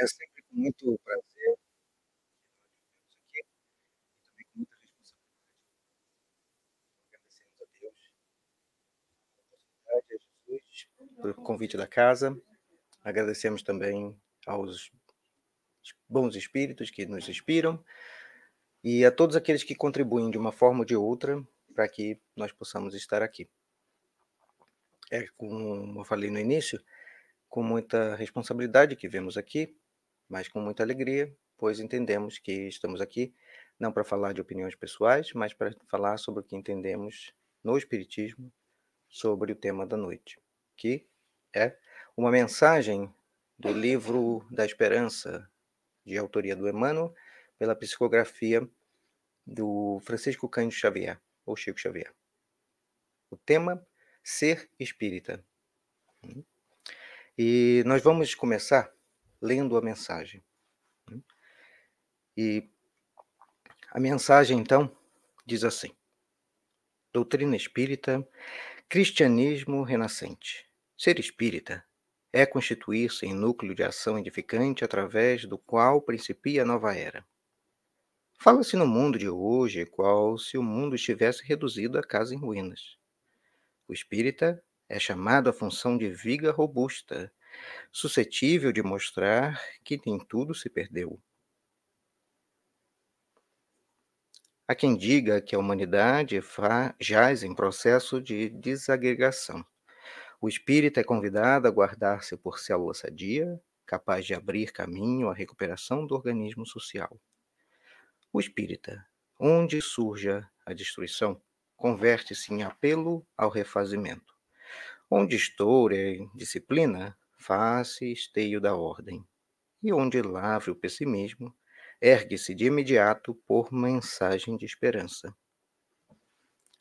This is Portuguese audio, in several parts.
É sempre com muito prazer aqui, e também com muita responsabilidade. Agradecemos a Deus, a oportunidade, a Jesus, pelo convite da casa. Agradecemos também aos bons espíritos que nos inspiram e a todos aqueles que contribuem de uma forma ou de outra para que nós possamos estar aqui. É, como eu falei no início, com muita responsabilidade que vemos aqui, mas com muita alegria, pois entendemos que estamos aqui não para falar de opiniões pessoais, mas para falar sobre o que entendemos no Espiritismo sobre o tema da noite, que é uma mensagem do livro da Esperança, de autoria do Emmanuel, pela psicografia do Francisco Cândido Xavier, ou Chico Xavier. O tema ser espírita. E nós vamos começar lendo a mensagem. E a mensagem, então, diz assim: Doutrina espírita, cristianismo renascente. Ser espírita é constituir-se em núcleo de ação edificante através do qual principia a nova era. Fala-se no mundo de hoje qual se o mundo estivesse reduzido a casa em ruínas. O espírita é chamado à função de viga robusta, suscetível de mostrar que nem tudo se perdeu. Há quem diga que a humanidade jaz em processo de desagregação. O espírito é convidado a guardar-se por célula sadia, capaz de abrir caminho à recuperação do organismo social. O espírita, onde surja a destruição, converte-se em apelo ao refazimento. Onde estoura a disciplina, faz-se esteio da ordem. E onde lavre o pessimismo, ergue-se de imediato por mensagem de esperança.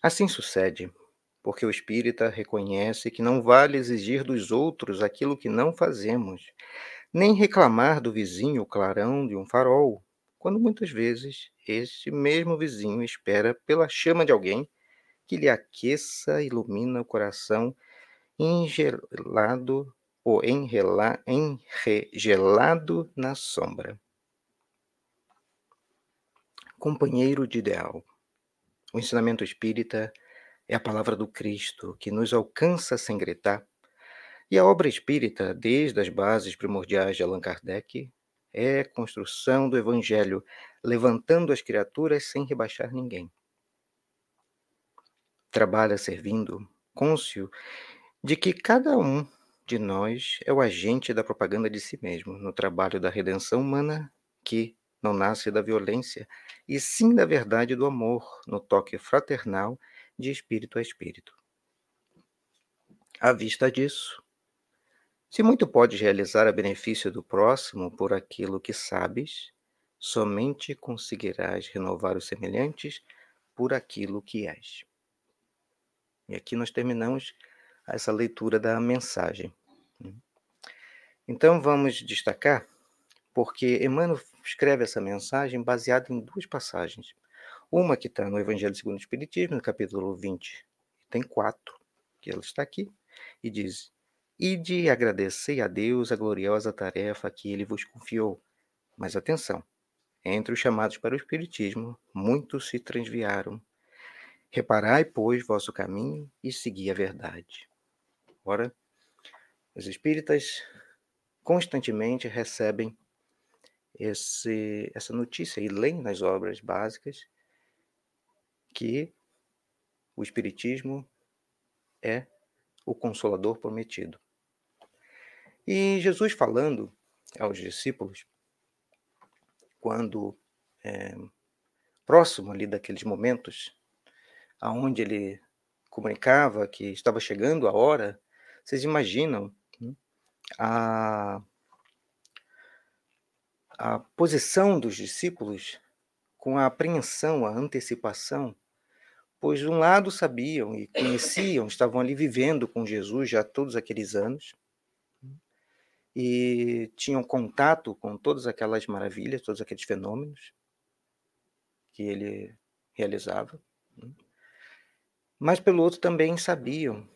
Assim sucede, porque o espírita reconhece que não vale exigir dos outros aquilo que não fazemos, nem reclamar do vizinho o clarão de um farol, quando muitas vezes este mesmo vizinho espera pela chama de alguém que lhe aqueça, ilumina o coração engelado ou enrela, enregelado na sombra. Companheiro de ideal. O ensinamento espírita é a palavra do Cristo que nos alcança sem gritar. E a obra espírita, desde as bases primordiais de Allan Kardec, é construção do Evangelho, levantando as criaturas sem rebaixar ninguém trabalha servindo, cônscio de que cada um de nós é o agente da propaganda de si mesmo no trabalho da redenção humana que não nasce da violência, e sim da verdade do amor, no toque fraternal de espírito a espírito. À vista disso, se muito podes realizar a benefício do próximo por aquilo que sabes, somente conseguirás renovar os semelhantes por aquilo que és. E aqui nós terminamos essa leitura da mensagem. Né. Então vamos destacar, porque Emmanuel escreve essa mensagem baseada em duas passagens. Uma que está no Evangelho segundo o Espiritismo, no capítulo 20, tem quatro, que ela está aqui, e diz: Ide agradecei a Deus a gloriosa tarefa que ele vos confiou. Mas atenção, entre os chamados para o Espiritismo, muitos se transviaram Reparai, pois, vosso caminho e segui a verdade. Ora, os espíritas constantemente recebem esse, essa notícia e leem nas obras básicas que o Espiritismo é o Consolador prometido. E Jesus falando aos discípulos, quando é, próximo ali daqueles momentos aonde ele comunicava que estava chegando a hora, vocês imaginam a, a posição dos discípulos com a apreensão, a antecipação, pois de um lado sabiam e conheciam, estavam ali vivendo com Jesus já todos aqueles anos, e tinham contato com todas aquelas maravilhas, todos aqueles fenômenos que ele realizava. Mas pelo outro também sabiam,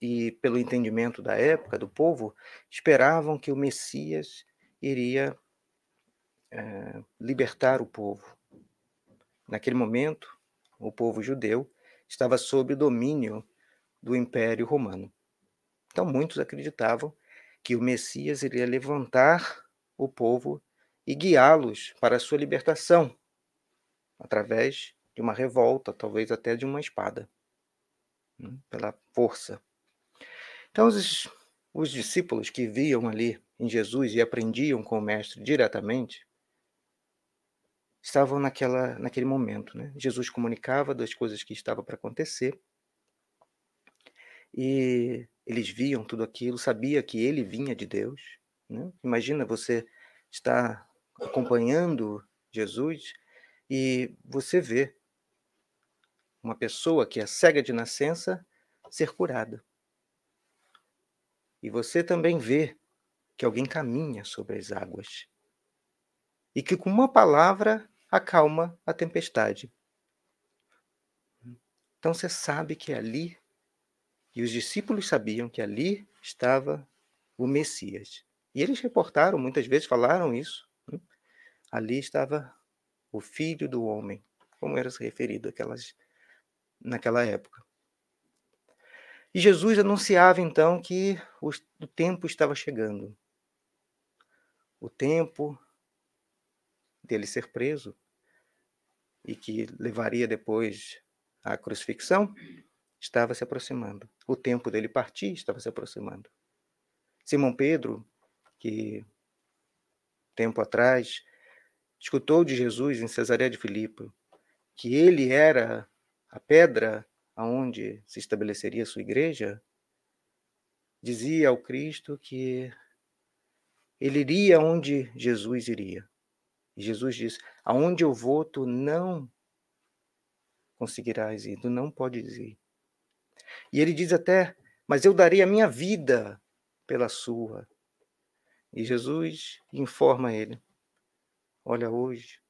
e pelo entendimento da época, do povo, esperavam que o Messias iria eh, libertar o povo. Naquele momento, o povo judeu estava sob o domínio do Império Romano. Então, muitos acreditavam que o Messias iria levantar o povo e guiá-los para a sua libertação, através de uma revolta, talvez até de uma espada, né, pela força. Então, os, os discípulos que viam ali em Jesus e aprendiam com o Mestre diretamente, estavam naquela, naquele momento. Né? Jesus comunicava das coisas que estavam para acontecer e eles viam tudo aquilo, sabia que ele vinha de Deus. Né? Imagina você estar acompanhando Jesus e você vê uma pessoa que é cega de nascença ser curada. E você também vê que alguém caminha sobre as águas. E que com uma palavra acalma a tempestade. Então você sabe que ali, e os discípulos sabiam que ali estava o Messias. E eles reportaram, muitas vezes falaram isso. Né? Ali estava o Filho do Homem, como era se referido aquelas, naquela época. E Jesus anunciava então que o, tempo estava chegando. O tempo dele ser preso e que levaria depois à crucifixão estava se aproximando. O tempo dele partir estava se aproximando. Simão Pedro, que tempo atrás escutou de Jesus em Cesareia de Filipe que ele era a pedra aonde se estabeleceria sua igreja, dizia ao Cristo que ele iria onde Jesus iria. E Jesus diz: Aonde eu vou, tu não conseguirás ir, tu não podes ir. E ele diz até: Mas eu darei a minha vida pela sua. E Jesus informa ele: Olha, hoje,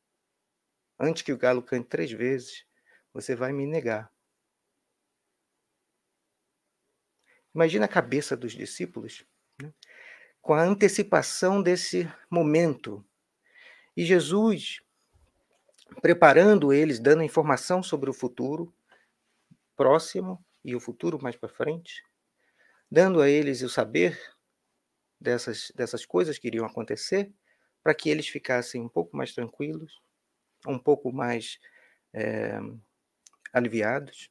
antes que o galo cante três vezes, você vai me negar. Imagina a cabeça dos discípulos né? com a antecipação desse momento. E Jesus preparando eles, dando informação sobre o futuro próximo e o futuro mais para frente, dando a eles o saber dessas, dessas coisas que iriam acontecer, para que eles ficassem um pouco mais tranquilos, um pouco mais é, aliviados.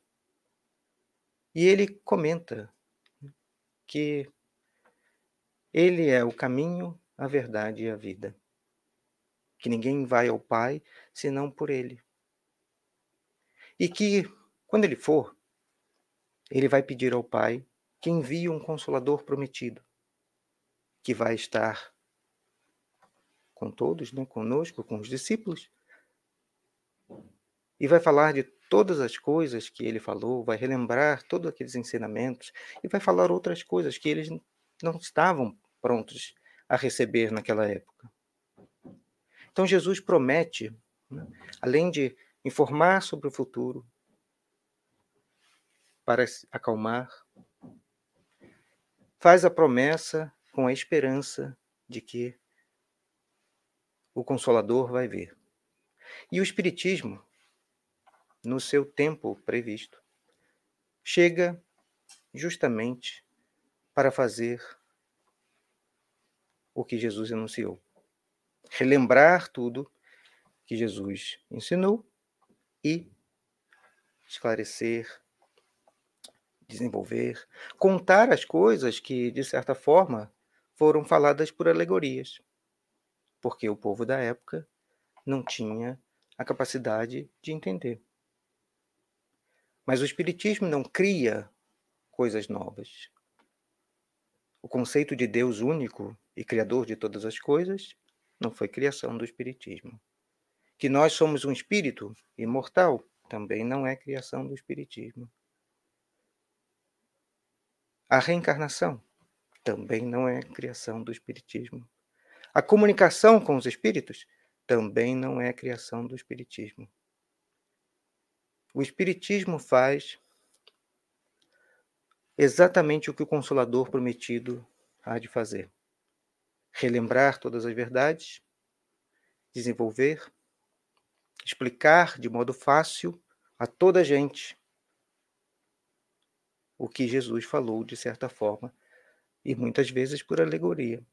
E ele comenta que ele é o caminho, a verdade e a vida. Que ninguém vai ao Pai senão por ele. E que, quando ele for, ele vai pedir ao Pai que envie um consolador prometido, que vai estar com todos, né, conosco, com os discípulos, e vai falar de todas as coisas que ele falou, vai relembrar todos aqueles ensinamentos e vai falar outras coisas que eles não estavam prontos a receber naquela época. Então Jesus promete, né, além de informar sobre o futuro, para acalmar, faz a promessa com a esperança de que o Consolador vai vir. E o Espiritismo no seu tempo previsto, chega justamente para fazer o que Jesus anunciou. Relembrar tudo que Jesus ensinou e esclarecer, desenvolver, contar as coisas que, de certa forma, foram faladas por alegorias, porque o povo da época não tinha a capacidade de entender. Mas o Espiritismo não cria coisas novas. O conceito de Deus único e criador de todas as coisas não foi criação do Espiritismo. Que nós somos um espírito imortal também não é criação do Espiritismo. A reencarnação também não é criação do Espiritismo. A comunicação com os espíritos também não é criação do Espiritismo. O Espiritismo faz exatamente o que o Consolador prometido há de fazer: relembrar todas as verdades, desenvolver, explicar de modo fácil a toda a gente o que Jesus falou de certa forma e muitas vezes por alegoria.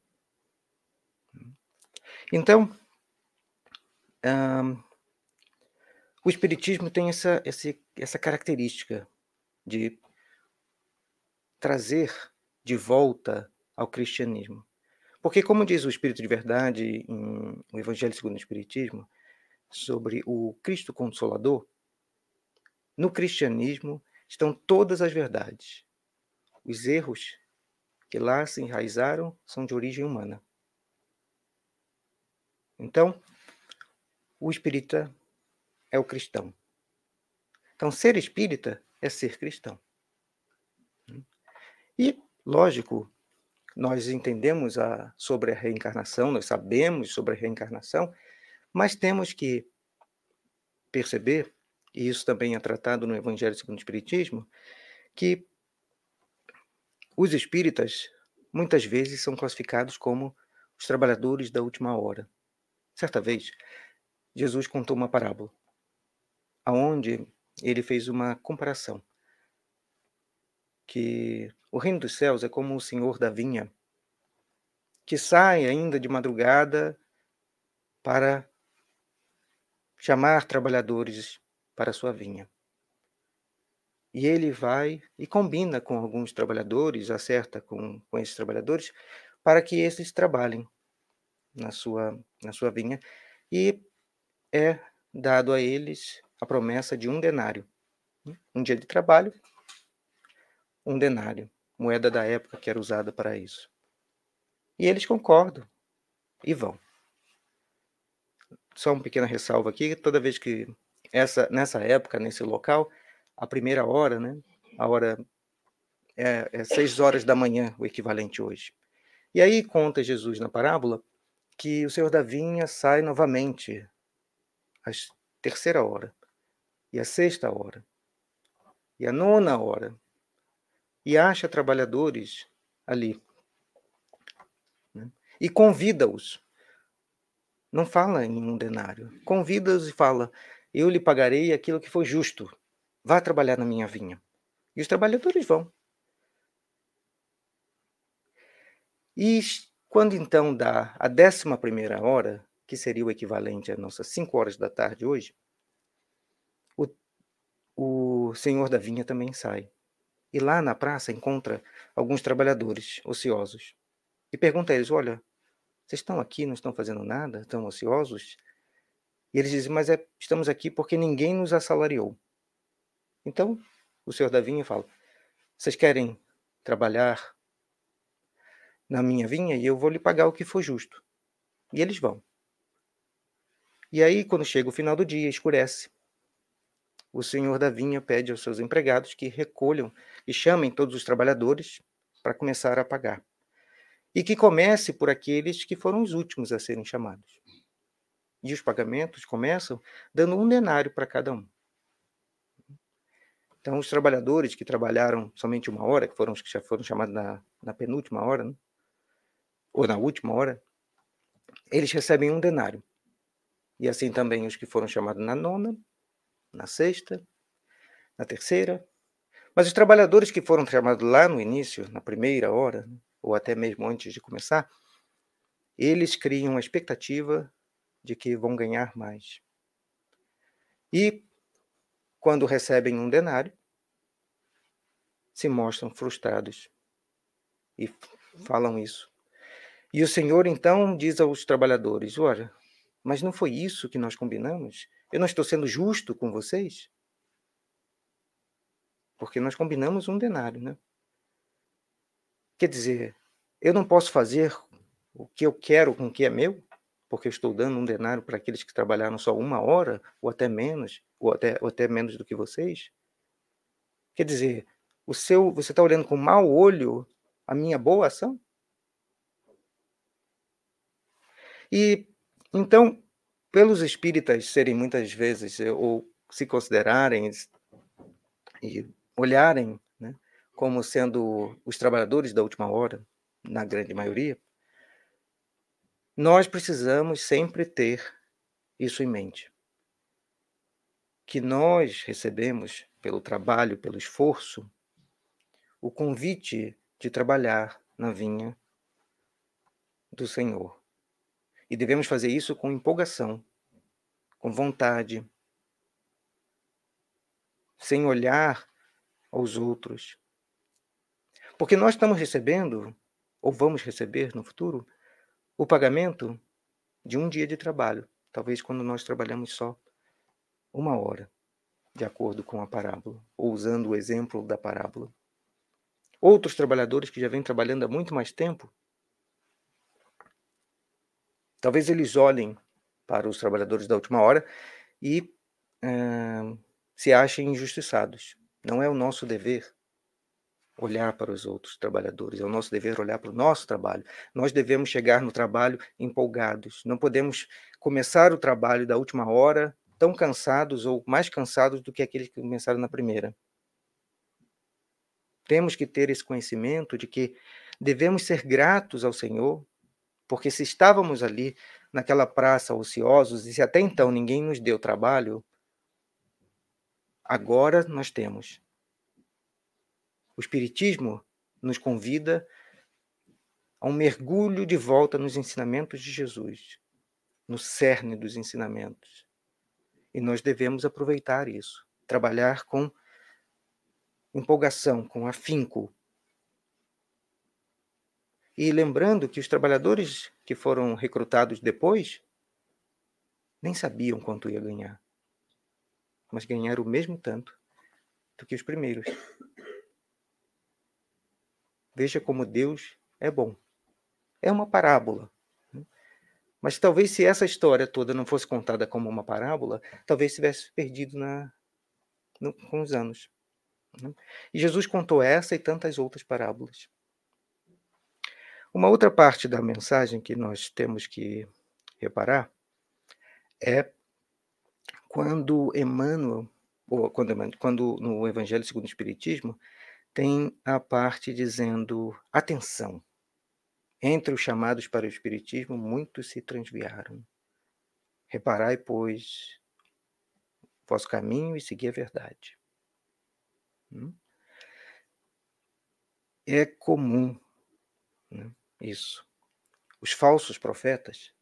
Então, o Espiritismo tem essa, essa, essa característica de trazer de volta ao cristianismo. Porque, como diz o Espírito de Verdade em o Evangelho segundo o Espiritismo, sobre o Cristo Consolador, no cristianismo estão todas as verdades. Os erros que lá se enraizaram são de origem humana. Então, o espírita é o cristão. Então, ser espírita é ser cristão. E, lógico, nós entendemos a, sobre a reencarnação, nós sabemos sobre a reencarnação, mas temos que perceber, e isso também é tratado no Evangelho segundo o Espiritismo, que os espíritas muitas vezes são classificados como os trabalhadores da última hora. Certa vez, Jesus contou uma parábola, aonde ele fez uma comparação, que o reino dos céus é como o senhor da vinha, que sai ainda de madrugada para chamar trabalhadores para sua vinha. E ele vai e combina com alguns trabalhadores, acerta com, com esses trabalhadores, para que esses trabalhem na sua, na sua vinha. E é dado a eles a promessa de um denário. Um dia de trabalho, um denário, moeda da época que era usada para isso. E eles concordam e vão. Só uma pequena ressalva aqui, toda vez que essa nessa época, nesse local, a primeira hora, né? A hora é, é seis horas da manhã, o equivalente hoje. E aí conta Jesus na parábola que o Senhor da vinha sai novamente às terceira hora, e a sexta hora, e a nona hora, e acha trabalhadores ali. Né? E convida-os. Não fala em um denário. Convida-os e fala: Eu lhe pagarei aquilo que foi justo. Vá trabalhar na minha vinha. E os trabalhadores vão. E quando então dá a décima primeira hora, que seria o equivalente às nossas cinco horas da tarde hoje, senhor da vinha também sai. E lá na praça encontra alguns trabalhadores ociosos. E pergunta a eles: Olha, vocês estão aqui, não estão fazendo nada? Estão ociosos? E eles dizem: Mas é, estamos aqui porque ninguém nos assalariou. Então, o senhor da vinha fala: Vocês querem trabalhar na minha vinha e eu vou lhe pagar o que for justo. E eles vão. E aí, quando chega o final do dia, escurece. O senhor da vinha pede aos seus empregados que recolham e chamem todos os trabalhadores para começar a pagar. E que comece por aqueles que foram os últimos a serem chamados. E os pagamentos começam dando um denário para cada um. Então, os trabalhadores que trabalharam somente uma hora, que foram os que já foram chamados na, na penúltima hora, né? ou na última hora, eles recebem um denário. E assim também os que foram chamados na nona, na sexta, na terceira. Mas os trabalhadores que foram chamados lá no início, na primeira hora, ou até mesmo antes de começar, eles criam a expectativa de que vão ganhar mais. E quando recebem um denário, se mostram frustrados e falam isso. E o Senhor então diz aos trabalhadores: Olha, mas não foi isso que nós combinamos? Eu não estou sendo justo com vocês? Porque nós combinamos um denário, né? Quer dizer, eu não posso fazer o que eu quero com o que é meu? porque eu estou dando um denário para aqueles que trabalharam só uma hora, ou até menos, ou até, ou até menos do que vocês? Quer dizer, o seu, você está olhando com mau olho a minha boa ação? E então, pelos espíritas serem muitas vezes, eh, ou se considerarem e olharem né, como sendo os trabalhadores da última hora, na grande maioria, Nós precisamos sempre ter isso em mente. Que nós recebemos pelo trabalho, pelo esforço, o convite de trabalhar na vinha do Senhor. E devemos fazer isso com empolgação, com vontade, sem olhar aos outros. Porque nós estamos recebendo, ou vamos receber no futuro, o pagamento de um dia de trabalho. Talvez quando nós trabalhamos só uma hora, de acordo com a parábola, ou usando o exemplo da parábola. Outros trabalhadores que já vêm trabalhando há muito mais tempo, talvez eles olhem para os trabalhadores da última hora e uh, se achem injustiçados. Não é o nosso dever olhar para os outros trabalhadores, é o nosso dever olhar para o nosso trabalho. Nós devemos chegar no trabalho empolgados. Não podemos começar o trabalho da última hora tão cansados ou mais cansados do que aqueles que começaram na primeira. Temos que ter esse conhecimento de que devemos ser gratos ao Senhor, porque se estávamos ali naquela praça ociosos e se até então ninguém nos deu trabalho, agora nós temos. O Espiritismo nos convida a um mergulho de volta nos ensinamentos de Jesus, no cerne dos ensinamentos. E nós devemos aproveitar isso, trabalhar com empolgação, com afinco. E lembrando que os trabalhadores que foram recrutados depois nem sabiam quanto ia ganhar, mas ganharam o mesmo tanto do que os primeiros. Veja como Deus é bom. É uma parábola. Né? Mas talvez se essa história toda não fosse contada como uma parábola, talvez tivesse perdido na, no, com os anos. Né? E Jesus contou essa e tantas outras parábolas. Uma outra parte da mensagem que nós temos que reparar é quando Emmanuel, ou quando, quando no Evangelho segundo o Espiritismo, tem a parte dizendo: atenção, entre os chamados para o Espiritismo, muitos se transviaram. Reparai, pois, vosso caminho e segui a verdade. Hum? É comum né, isso. Os falsos profetas,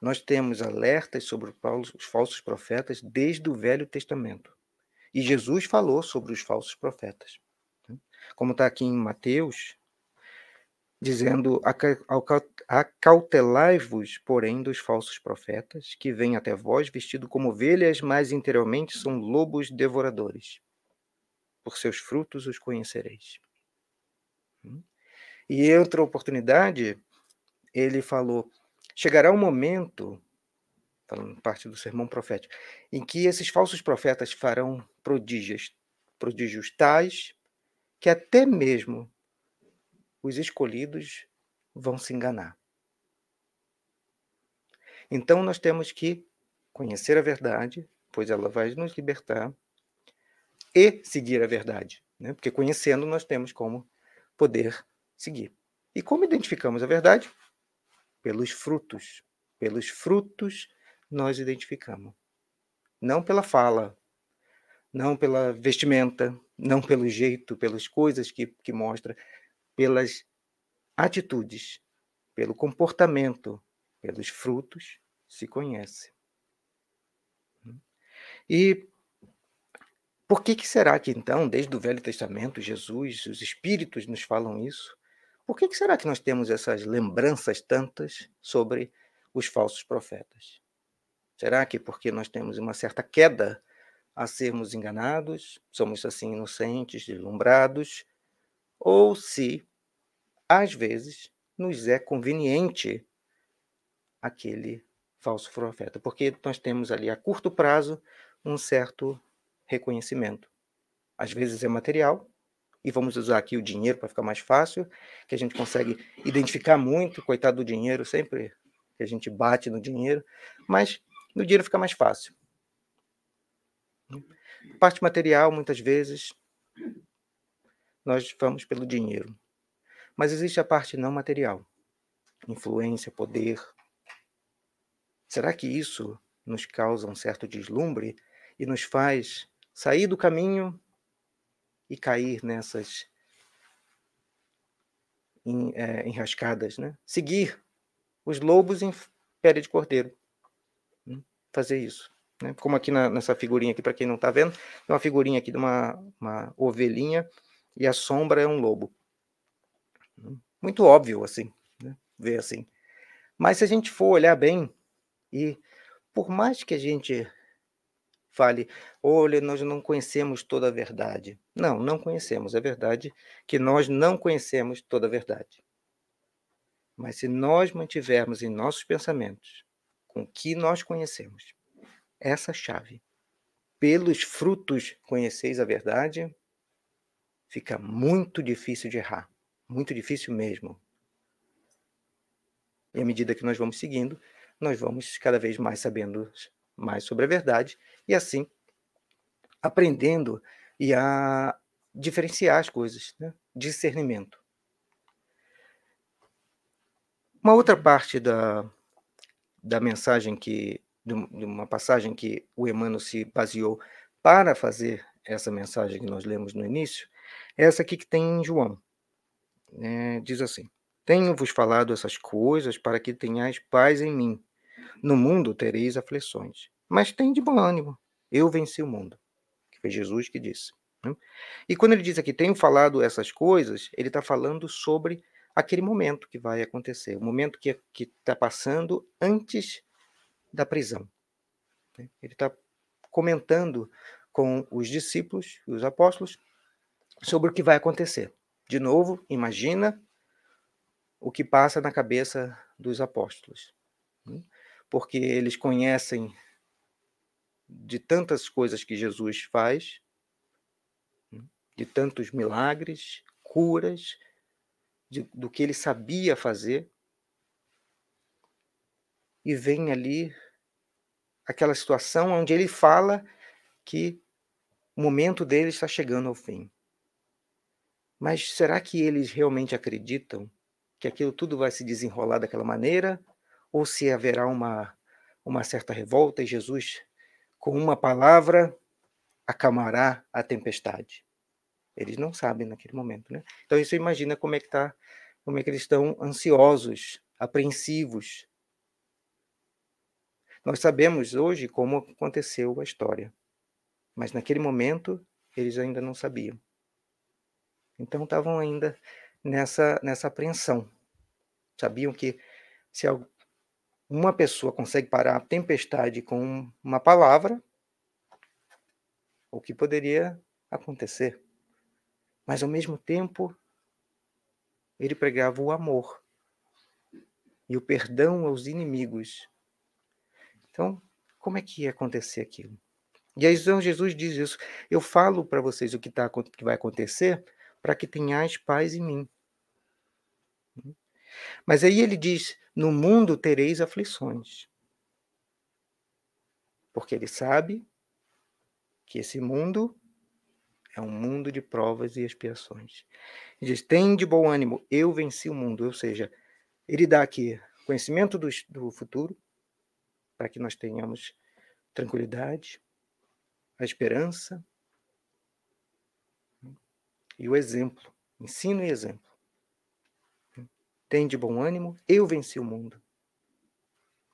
nós temos alertas sobre os falsos profetas desde o Velho Testamento. E Jesus falou sobre os falsos profetas como está aqui em Mateus, dizendo: Acautelai-vos, porém, dos falsos profetas, que vêm até vós vestidos como ovelhas, mas interiormente são lobos devoradores. Por seus frutos os conhecereis. E outra oportunidade, ele falou: chegará um momento, falando parte do sermão profético, em que esses falsos profetas farão prodígios, prodígios tais que até mesmo os escolhidos vão se enganar. Então nós temos que conhecer a verdade, pois ela vai nos libertar, e seguir a verdade, né? porque conhecendo nós temos como poder seguir. E como identificamos a verdade? Pelos frutos. Pelos frutos nós identificamos. Não pela fala, não pela vestimenta, não pelo jeito, pelas coisas que, que mostra, pelas atitudes, pelo comportamento, pelos frutos, se conhece. E por que, que será que então, desde o Velho Testamento, Jesus, os Espíritos nos falam isso? Por que, que será que nós temos essas lembranças tantas sobre os falsos profetas? Será que porque nós temos uma certa queda a sermos enganados, somos assim inocentes, deslumbrados, ou se, às vezes, nos é conveniente aquele falso profeta, porque nós temos ali a curto prazo um certo reconhecimento. Às vezes é material, e vamos usar aqui o dinheiro para ficar mais fácil, que a gente consegue identificar muito, coitado do dinheiro, sempre que a gente bate no dinheiro, mas no dinheiro fica mais fácil. Parte material, muitas vezes, nós vamos pelo dinheiro. Mas existe a parte não material. Influência, poder, Será que isso nos causa um certo deslumbre e nos faz sair do caminho e cair nessas é, enrascadas, né? Seguir os lobos em pele de cordeiro. Hum, fazer isso. Né? Como aqui na, nessa figurinha aqui, para quem não está vendo, tem uma figurinha aqui de uma, uma ovelhinha e a sombra é um lobo. Muito óbvio, assim, né? ver assim. Mas se a gente for olhar bem, e por mais que a gente fale, olha, nós não conhecemos toda a verdade. Não, não conhecemos. É verdade que nós não conhecemos toda a verdade. Mas se nós mantivermos em nossos pensamentos com o que nós conhecemos, essa chave, pelos frutos conheceis a verdade, fica muito difícil de errar. Muito difícil mesmo. E à medida que nós vamos seguindo, nós vamos cada vez mais sabendo mais sobre a verdade e assim aprendendo e a diferenciar as coisas, né? discernimento. Uma outra parte da, da mensagem que de uma passagem que o Emmanuel se baseou para fazer essa mensagem que nós lemos no início, é essa aqui que tem em João. É, diz assim: Tenho-vos falado essas coisas para que tenhais paz em mim. No mundo tereis aflições, mas tem de bom ânimo. Eu venci o mundo. Que foi Jesus que disse. Né? E quando ele diz aqui, tenho falado essas coisas, ele está falando sobre aquele momento que vai acontecer, o momento que está passando antes da prisão. Né? Ele está comentando com os discípulos e os apóstolos sobre o que vai acontecer. De novo, imagina o que passa na cabeça dos apóstolos. Né? Porque eles conhecem de tantas coisas que Jesus faz, né? de tantos milagres, curas, de, do que ele sabia fazer, e vem ali aquela situação onde ele fala que o momento dele está chegando ao fim. Mas será que eles realmente acreditam que aquilo tudo vai se desenrolar daquela maneira? Ou se haverá uma, uma certa revolta e Jesus, com uma palavra, acalmará a tempestade? Eles não sabem naquele momento, né? Então isso imagina como é que tá, como é que eles estão ansiosos, apreensivos. Nós sabemos hoje como aconteceu a história, mas naquele momento eles ainda não sabiam. Então estavam ainda nessa, nessa apreensão. Sabiam que se uma pessoa consegue parar a tempestade com uma palavra, o que poderia acontecer? Mas ao mesmo tempo, ele pregava o amor e o perdão aos inimigos. Então, como é que ia acontecer aquilo? E aí então Jesus diz isso. Eu falo para vocês o que, tá, que vai acontecer para que tenhais paz em mim. Mas aí ele diz: No mundo tereis aflições. Porque ele sabe que esse mundo é um mundo de provas e expiações. Ele diz: Tem de bom ânimo, eu venci o mundo. Ou seja, ele dá aqui conhecimento do, do futuro, para que nós tenhamos tranquilidade, a esperança, e o exemplo, ensino e exemplo. Tem de bom ânimo, eu venci o mundo.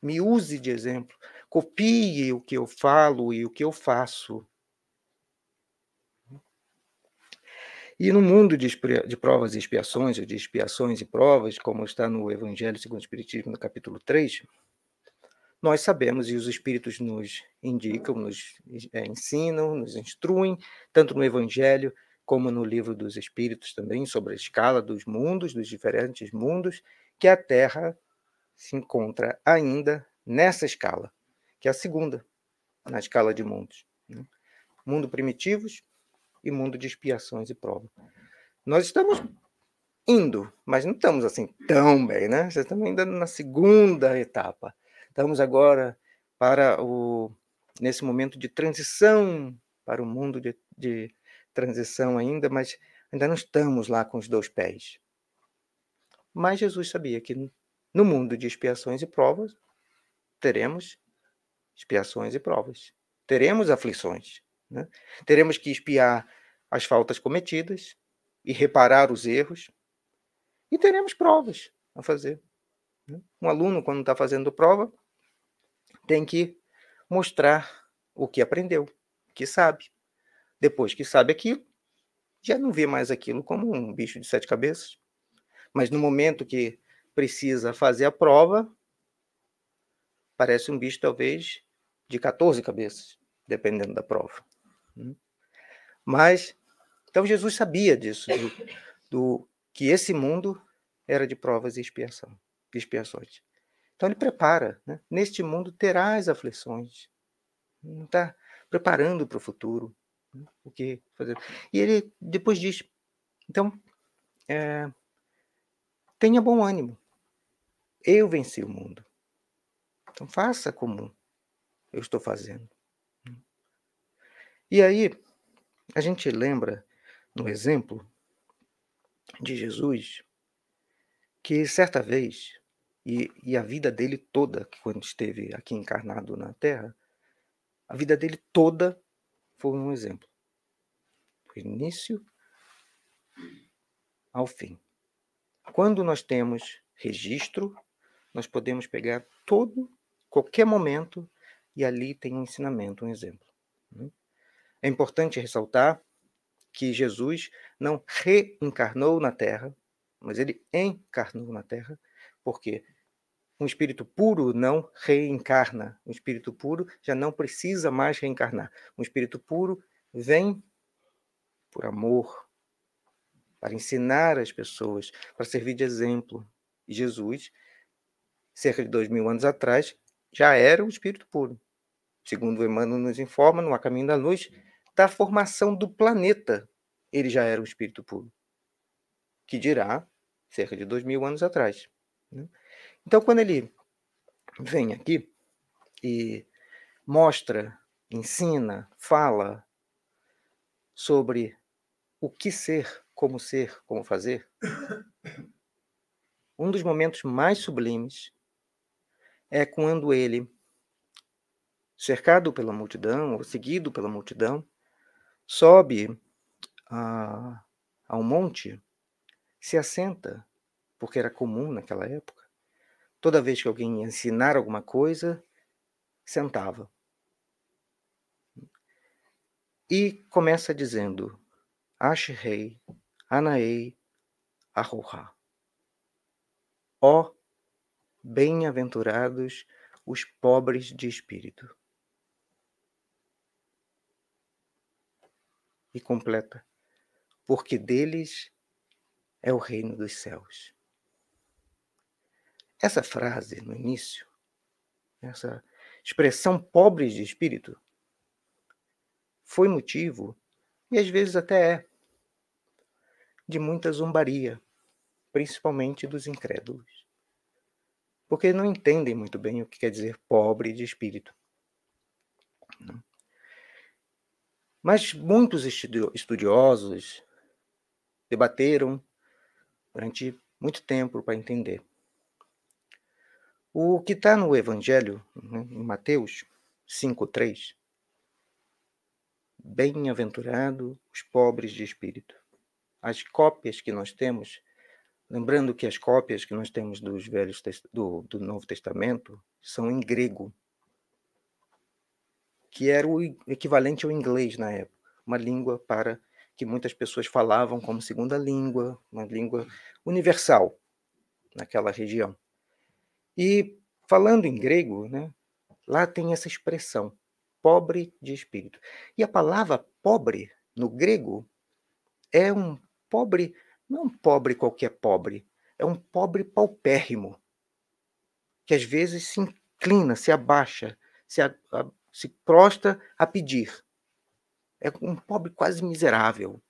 Me use de exemplo, copie o que eu falo e o que eu faço. E no mundo de, de provas e expiações, ou de expiações e provas, como está no Evangelho segundo o Espiritismo, no capítulo 3, nós sabemos e os Espíritos nos indicam, nos é, ensinam, nos instruem, tanto no Evangelho como no livro dos Espíritos também, sobre a escala dos mundos, dos diferentes mundos, que a Terra se encontra ainda nessa escala, que é a segunda na escala de mundos. Né? Mundo primitivos e mundo de expiações e provas. Nós estamos indo, mas não estamos assim tão bem, né? Estamos ainda na segunda etapa. Estamos agora para o nesse momento de transição para o mundo de, de transição ainda, mas ainda não estamos lá com os dois pés. Mas Jesus sabia que no mundo de expiações e provas teremos expiações e provas. Teremos aflições. Né? Teremos que expiar as faltas cometidas e reparar os erros. E teremos provas a fazer. Né? Um aluno, quando está fazendo prova, tem que mostrar o que aprendeu, o que sabe. Depois que sabe aquilo, já não vê mais aquilo como um bicho de sete cabeças. Mas no momento que precisa fazer a prova, parece um bicho talvez de 14 cabeças, dependendo da prova. Né? Mas, então Jesus sabia disso, do, do que esse mundo era de provas e expiação, expiações. Então ele prepara, né? neste mundo terás aflições. Está preparando para o futuro. Né? O que fazer? E ele depois diz, então, é, tenha bom ânimo. Eu venci o mundo. Então faça como eu estou fazendo. E aí, a gente lembra no exemplo de Jesus que certa vez, e, e a vida dele toda, quando esteve aqui encarnado na Terra, a vida dele toda foi um exemplo. Do início ao fim. Quando nós temos registro, nós podemos pegar todo, qualquer momento, e ali tem um ensinamento, um exemplo. Né? É importante ressaltar que Jesus não reencarnou na Terra, mas ele encarnou na Terra, porque um espírito puro não reencarna. Um espírito puro já não precisa mais reencarnar. Um espírito puro vem por amor, para ensinar as pessoas, para servir de exemplo. E Jesus, cerca de dois mil anos atrás, já era um espírito puro. Segundo Emmanuel nos informa, no A Caminho da Luz, da formação do planeta, ele já era um espírito puro. Que dirá cerca de dois mil anos atrás. Né? Então, quando ele vem aqui e mostra, ensina, fala sobre o que ser, como ser, como fazer, um dos momentos mais sublimes é quando ele, cercado pela multidão, ou seguido pela multidão, sobe a, a um monte, se assenta, porque era comum naquela época, Toda vez que alguém ia ensinar alguma coisa, sentava. E começa dizendo: Ashrei, Anaei, Aroha. Ó bem-aventurados os pobres de espírito. E completa: porque deles é o reino dos céus. Essa frase no início, essa expressão pobres de espírito, foi motivo, e às vezes até é, de muita zombaria, principalmente dos incrédulos. Porque não entendem muito bem o que quer dizer pobre de espírito. Mas muitos estudiosos debateram durante muito tempo para entender. O que está no Evangelho, né, em Mateus 5,3, bem-aventurado os pobres de espírito. As cópias que nós temos, lembrando que as cópias que nós temos dos velhos do, do Novo Testamento são em grego, que era o equivalente ao inglês na época, uma língua para que muitas pessoas falavam como segunda língua, uma língua universal naquela região. E falando em grego, né, lá tem essa expressão, pobre de espírito. E a palavra pobre, no grego, é um pobre, não é um pobre qualquer pobre, é um pobre paupérrimo, que às vezes se inclina, se abaixa, se, a, a, se prostra a pedir. É um pobre quase miserável.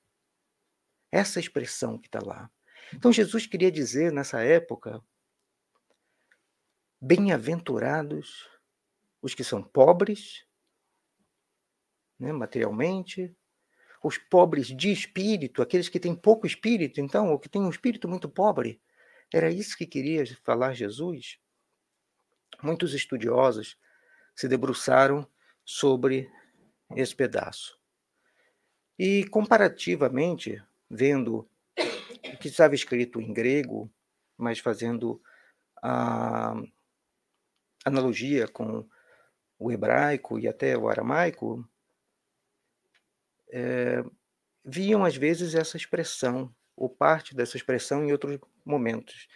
Essa expressão que está lá. Então Jesus queria dizer nessa época Bem-aventurados os que são pobres, né, materialmente, os pobres de espírito, aqueles que têm pouco espírito, então, ou que têm um espírito muito pobre. Era isso que queria falar Jesus? muitos estudiosos se debruçaram sobre esse pedaço. E comparativamente, vendo o que estava escrito em grego, mas fazendo a analogia com o hebraico e até o aramaico, é, viam às vezes essa expressão, ou parte dessa expressão em outros momentos,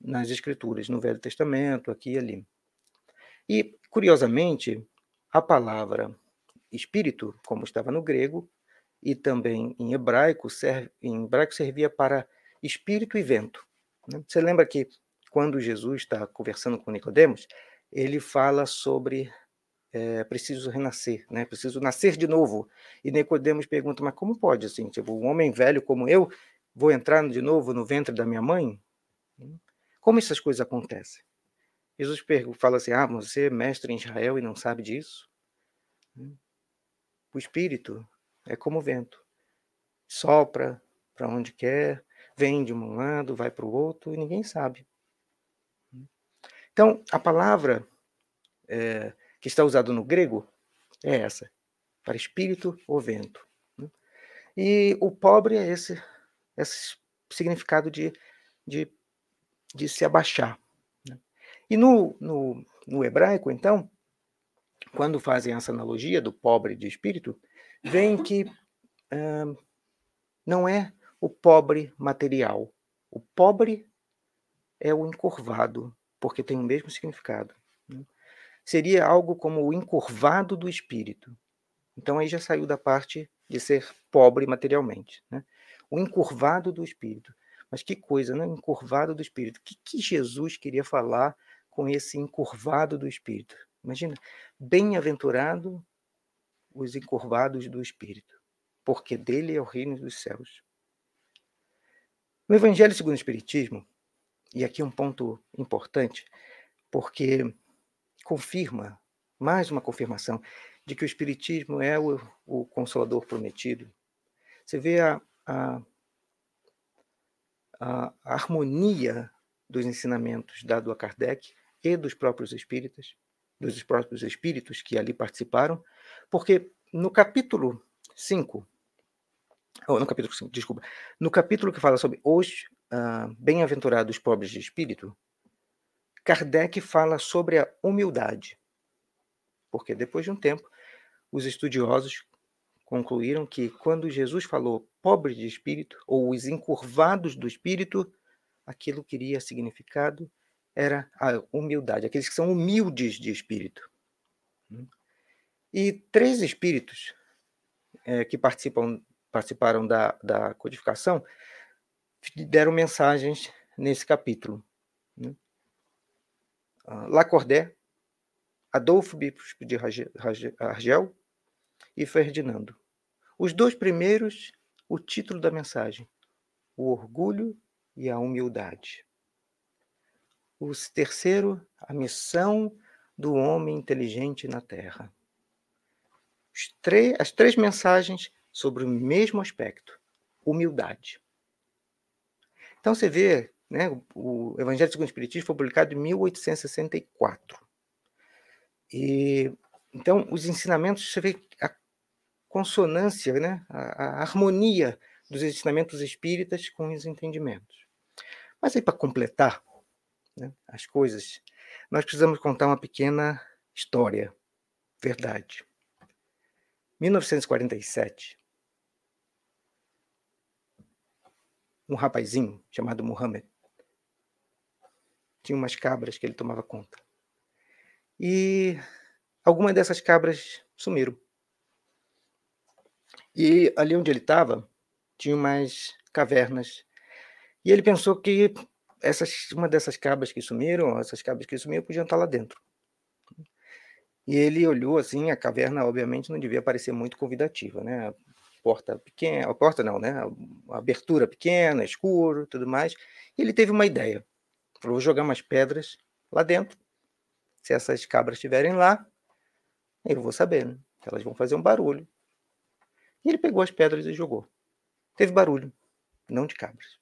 nas Escrituras, no Velho Testamento, aqui e ali. E, curiosamente, a palavra espírito, como estava no grego, e também em hebraico, serve, em hebraico servia para espírito e vento. Né? Você lembra que quando Jesus está conversando com Nicodemos, ele fala sobre é, preciso renascer, né? Preciso nascer de novo. E Nicodemos pergunta, mas como pode assim? Tipo, um homem velho como eu, vou entrar de novo no ventre da minha mãe? Como essas coisas acontecem? Jesus fala assim, ah, você é mestre em Israel e não sabe disso? O Espírito é como o vento. Sopra para onde quer, vem de um lado, vai para o outro e ninguém sabe. Então, a palavra é, que está usada no grego é essa, para espírito ou vento. Né? E o pobre é esse, esse significado de, de, de se abaixar. Né? E no, no, no hebraico, então, quando fazem essa analogia do pobre de espírito, vem que não é o pobre material. O pobre é o encurvado, porque tem o mesmo significado. Né? Seria algo como o encurvado do espírito. Então aí já saiu da parte de ser pobre materialmente. Né? O encurvado do espírito. Mas que coisa, né? Encurvado do espírito. O que, que Jesus queria falar com esse encurvado do espírito? Imagina, bem-aventurado os encurvados do espírito, porque dele é o reino dos céus. No Evangelho segundo o Espiritismo, e aqui um ponto importante, porque confirma, mais uma confirmação, de que o Espiritismo é o, o consolador prometido. Você vê a, a, a, harmonia dos ensinamentos dado a Kardec e dos próprios espíritas, dos próprios espíritos que ali participaram, porque no capítulo 5, ou no capítulo 5, desculpa, no capítulo que fala sobre os uh, bem-aventurados pobres de espírito, Kardec fala sobre a humildade. Porque depois de um tempo, os estudiosos concluíram que quando Jesus falou pobre de espírito, ou os encurvados do espírito, aquilo queria significado era a humildade, aqueles que são humildes de espírito. E três espíritos é, que participam, participaram da, da codificação deram mensagens nesse capítulo. Né? Lacordaire, Adolfo Bispo de Argel e Ferdinando. Os dois primeiros, o título da mensagem: O orgulho e a humildade. O terceiro, a missão do homem inteligente na Terra. as três mensagens sobre o mesmo aspecto: humildade. Então você vê, né, o Evangelho segundo o Espiritismo foi publicado em 1864. E então os ensinamentos, você vê a consonância, né, a, a harmonia dos ensinamentos espíritas com os entendimentos. Mas aí para completar né, as coisas, nós precisamos contar uma pequena história, verdade. 1947, um rapazinho chamado Muhammad tinha umas cabras que ele tomava conta. E algumas dessas cabras sumiram. E ali onde ele estava, tinha umas cavernas. E ele pensou que essas, uma dessas cabras que sumiram, essas cabras que sumiram, podiam estar lá dentro. E ele olhou assim, a caverna obviamente não devia parecer muito convidativa, né? Porta pequena, porta não, né? Abertura pequena, escuro, tudo mais. E ele teve uma ideia. Falou, vou jogar umas pedras lá dentro. Se essas cabras estiverem lá, eu vou saber, né? Elas vão fazer um barulho. E ele pegou as pedras e jogou. Teve barulho, não de cabras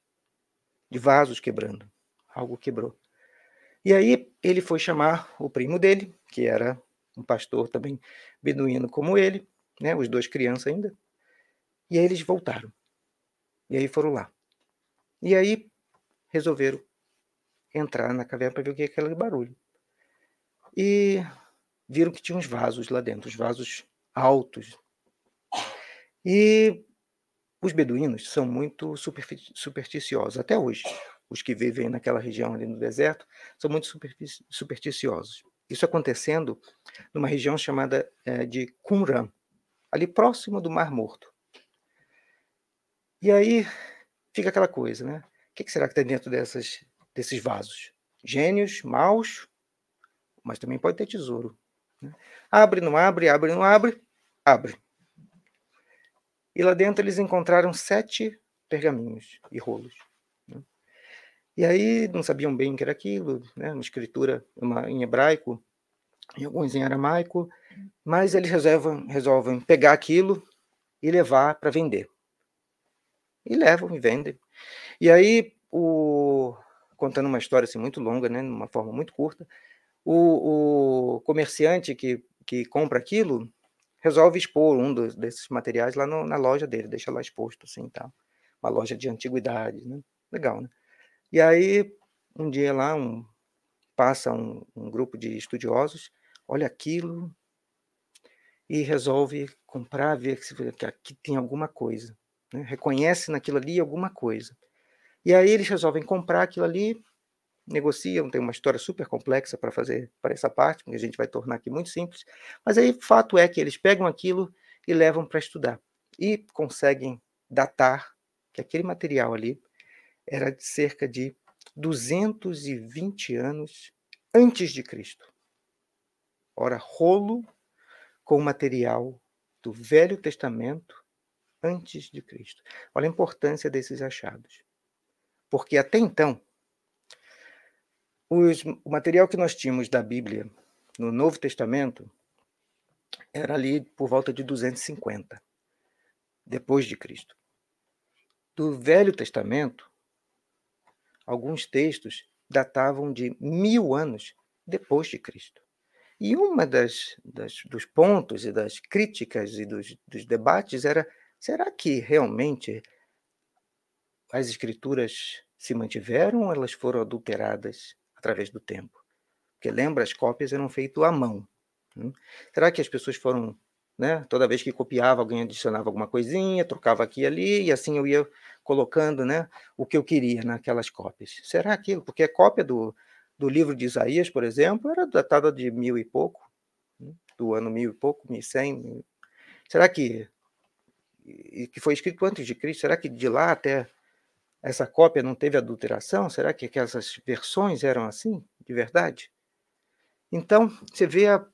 de vasos quebrando. Algo quebrou. E aí ele foi chamar o primo dele, que era um pastor também beduíno como ele, né, os dois crianças ainda. E aí eles voltaram. E aí foram lá. E aí resolveram entrar na caverna para ver o que é aquele barulho. E viram que tinha uns vasos lá dentro, os vasos altos. E os beduínos são muito supersticiosos, até hoje. Os que vivem naquela região ali no deserto são muito supersticiosos. Isso acontecendo numa região chamada é, de Qumran, ali próximo do Mar Morto. E aí fica aquela coisa, né? O que será que tem dentro dessas, desses vasos? Gênios, maus, mas também pode ter tesouro. Né? Abre, não abre, abre, não abre, abre. E lá dentro eles encontraram sete pergaminhos e rolos. Né? E aí não sabiam bem o que era aquilo, né? uma escritura uma, em hebraico, e alguns em aramaico, mas eles resolvem, resolvem pegar aquilo e levar para vender e levam e vendem. E aí, o, contando uma história assim, muito longa, né, numa forma muito curta, o, o comerciante que, que compra aquilo resolve expor um dos, desses materiais lá no, na loja dele, deixa lá exposto, assim, tal. Uma loja de antiguidades, né? Legal, né? E aí, um dia lá, um, passa um, um grupo de estudiosos, olha aquilo e resolve comprar, ver que aqui tem alguma coisa né? reconhece naquilo ali alguma coisa. E aí eles resolvem comprar aquilo ali, negociam, tem uma história super complexa para fazer para essa parte, que a gente vai tornar aqui muito simples, mas aí fato é que eles pegam aquilo e levam para estudar e conseguem datar que aquele material ali era de cerca de 220 anos antes de Cristo. Ora, rolo com material do Velho Testamento antes de Cristo. Olha a importância desses achados. Porque até então, os, o material que nós tínhamos da Bíblia no Novo Testamento era ali por volta de 250 depois de Cristo. Do Velho Testamento, alguns textos datavam de mil anos depois de Cristo. E uma das, das, dos pontos e das críticas e dos, dos debates era Será que realmente as escrituras se mantiveram ou elas foram adulteradas através do tempo? Porque lembra, as cópias eram feitas à mão. Né? Será que as pessoas foram, né, toda vez que copiava, alguém adicionava alguma coisinha, trocava aqui e ali, e assim eu ia colocando né, o que eu queria naquelas cópias? Será aquilo? Porque a cópia do, do livro de Isaías, por exemplo, era datada de mil e pouco, né, do ano mil e pouco, mil e cem. Será que e que foi escrito antes de Cristo, será que de lá até essa cópia não teve adulteração? Será que essas versões eram assim, de verdade? Então, você vê a,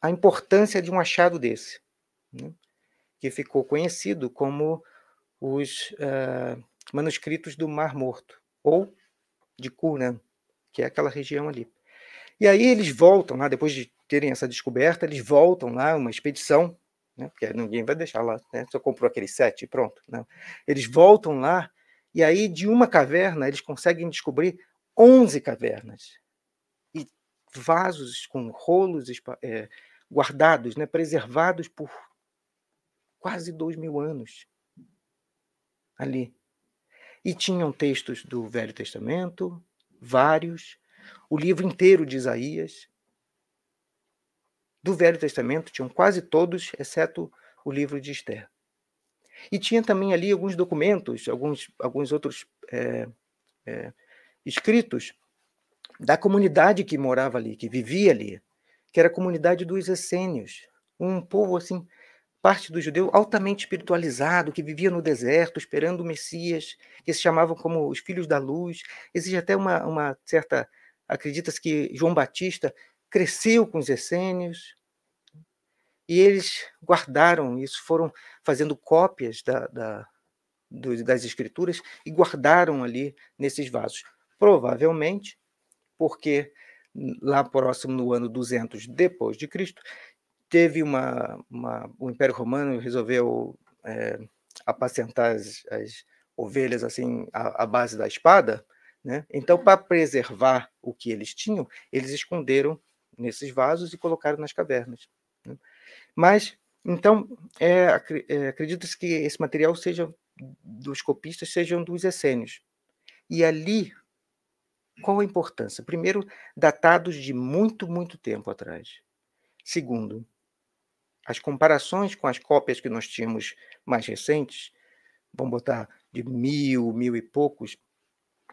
a importância de um achado desse, né? que ficou conhecido como os uh, manuscritos do Mar Morto, ou de Qumran, que é aquela região ali. E aí eles voltam lá, depois de terem essa descoberta, eles voltam lá, uma expedição né? porque ninguém vai deixar lá, né? só comprou aquele set e pronto. Eles voltam lá, e aí de uma caverna eles conseguem descobrir 11 cavernas. E vasos com rolos é, guardados, né? preservados por quase dois mil anos ali. E tinham textos do Velho Testamento, vários, o livro inteiro de Isaías, do Velho Testamento, tinham quase todos, exceto o livro de Esther. E tinha também ali alguns documentos, alguns, alguns outros é, é, escritos da comunidade que morava ali, que vivia ali, que era a comunidade dos essênios, um povo assim, parte do judeu altamente espiritualizado, que vivia no deserto esperando o Messias, que se chamavam como os filhos da luz. Existe até uma, uma certa, acredita-se que João Batista cresceu com os essênios, e eles guardaram isso, foram fazendo cópias da, da, do, das escrituras e guardaram ali nesses vasos. Provavelmente porque lá próximo no ano 200 depois de Cristo teve uma, uma o Império Romano resolveu é, apacentar as, as, ovelhas assim à, base da espada, né? Então para preservar o que eles tinham, eles esconderam nesses vasos e colocaram nas cavernas. Né? Mas, então, é, é, acredita-se que esse material seja dos copistas sejam dos essênios. E ali, qual a importância? Primeiro, datados de muito, muito tempo atrás. Segundo, as comparações com as cópias que nós tínhamos mais recentes, vamos botar de mil, mil e poucos,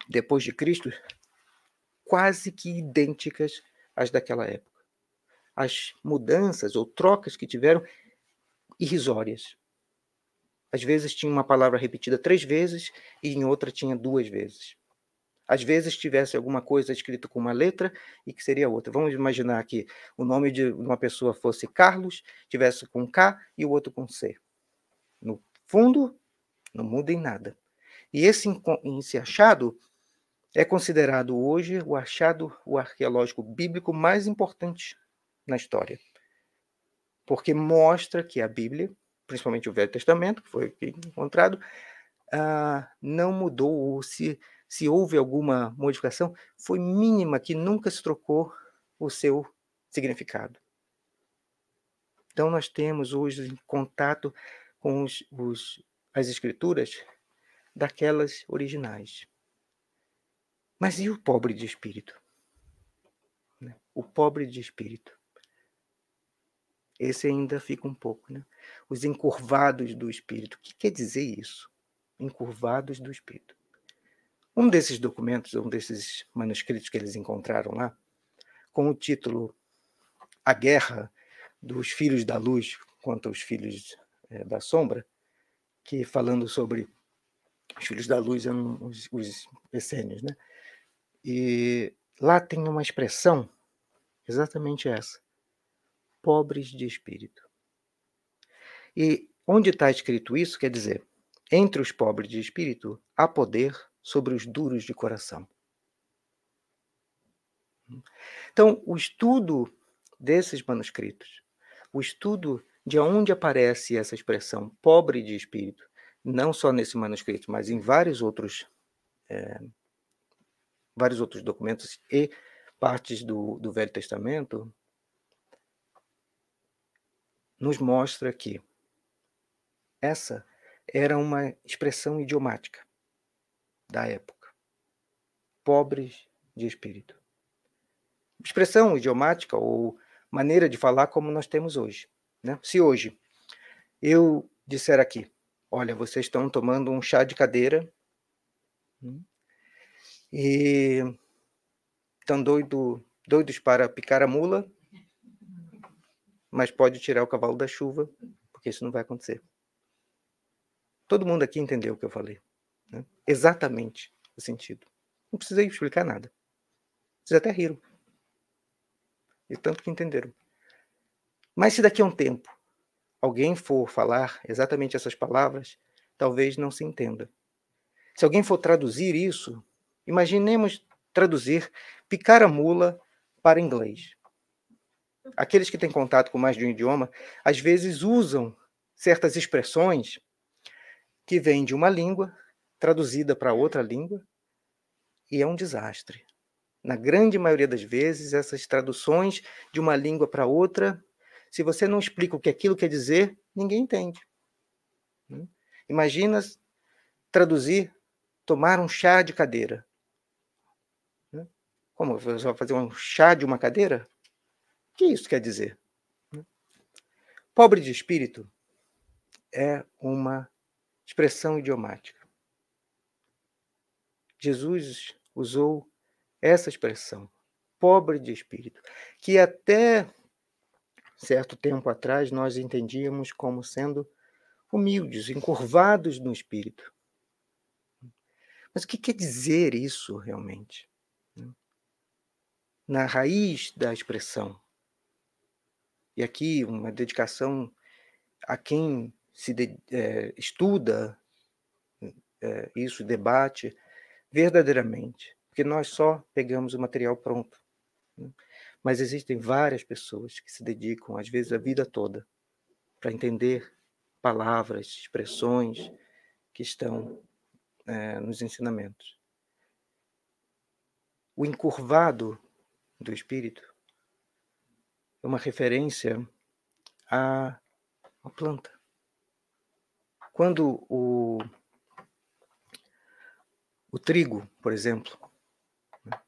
depois de Cristo, quase que idênticas às daquela época. As mudanças ou trocas que tiveram, irrisórias. Às vezes tinha uma palavra repetida três vezes e em outra tinha duas vezes. Às vezes tivesse alguma coisa escrita com uma letra e que seria outra. Vamos imaginar que o nome de uma pessoa fosse Carlos, tivesse com K e o outro com C. No fundo, não muda em nada. E esse, esse achado é considerado hoje o achado o arqueológico bíblico mais importante na história. Porque mostra que a Bíblia, principalmente o Velho Testamento, que foi encontrado, ah, não mudou ou se se houve alguma modificação, foi mínima, que nunca se trocou o seu significado. Então, nós temos hoje contato com os, os, as escrituras daquelas originais. Mas e o pobre de espírito? Né? O pobre de espírito. Esse ainda fica um pouco, né? Os encurvados do espírito. O que quer dizer isso? Encurvados do espírito. Um desses documentos, um desses manuscritos que eles encontraram lá, com o título A Guerra dos Filhos da Luz contra os Filhos é, da Sombra, que falando sobre os Filhos da Luz eram os, os essênios, né? E lá tem uma expressão exatamente essa: pobres de espírito. E onde está escrito isso, quer dizer, entre os pobres de espírito há poder sobre os duros de coração. Então, o estudo desses manuscritos, o estudo de onde aparece essa expressão pobre de espírito, não só nesse manuscrito, mas em vários outros, é, vários outros documentos e partes do, do Velho Testamento, nos mostra que essa era uma expressão idiomática da época. Pobres de espírito. Expressão idiomática ou maneira de falar como nós temos hoje. Né? Se hoje eu disser aqui, olha, vocês estão tomando um chá de cadeira hum, e estão doido, doidos para picar a mula, mas pode tirar o cavalo da chuva, porque isso não vai acontecer. Todo mundo aqui entendeu o que eu falei. Né? Exatamente o sentido. Não precisei explicar nada. Vocês até riram. E tanto que entenderam. Mas se daqui a um tempo alguém for falar exatamente essas palavras, talvez não se entenda. Se alguém for traduzir isso, imaginemos traduzir picar a mula para inglês. Aqueles que têm contato com mais de um idioma, às vezes usam certas expressões que vêm de uma língua traduzida para outra língua e é um desastre. Na grande maioria das vezes, essas traduções de uma língua para outra, se você não explica o que aquilo quer dizer, ninguém entende. Hum? Imagina traduzir tomar um chá de cadeira. Como? Você vai fazer um chá de uma cadeira? O que isso quer dizer? Pobre de espírito é uma expressão idiomática. Jesus usou essa expressão, pobre de espírito, que até certo tempo atrás nós entendíamos como sendo humildes, encurvados no espírito. Mas o que quer dizer isso realmente? Na raiz da expressão. E aqui uma dedicação a quem se de, é, estuda é, isso, debate, verdadeiramente, porque nós só pegamos o material pronto. Né? Mas existem várias pessoas que se dedicam, às vezes, a vida toda para entender palavras, expressões que estão é, nos ensinamentos. o encurvado do espírito é uma referência à, à planta. Quando o, o trigo, por exemplo, né,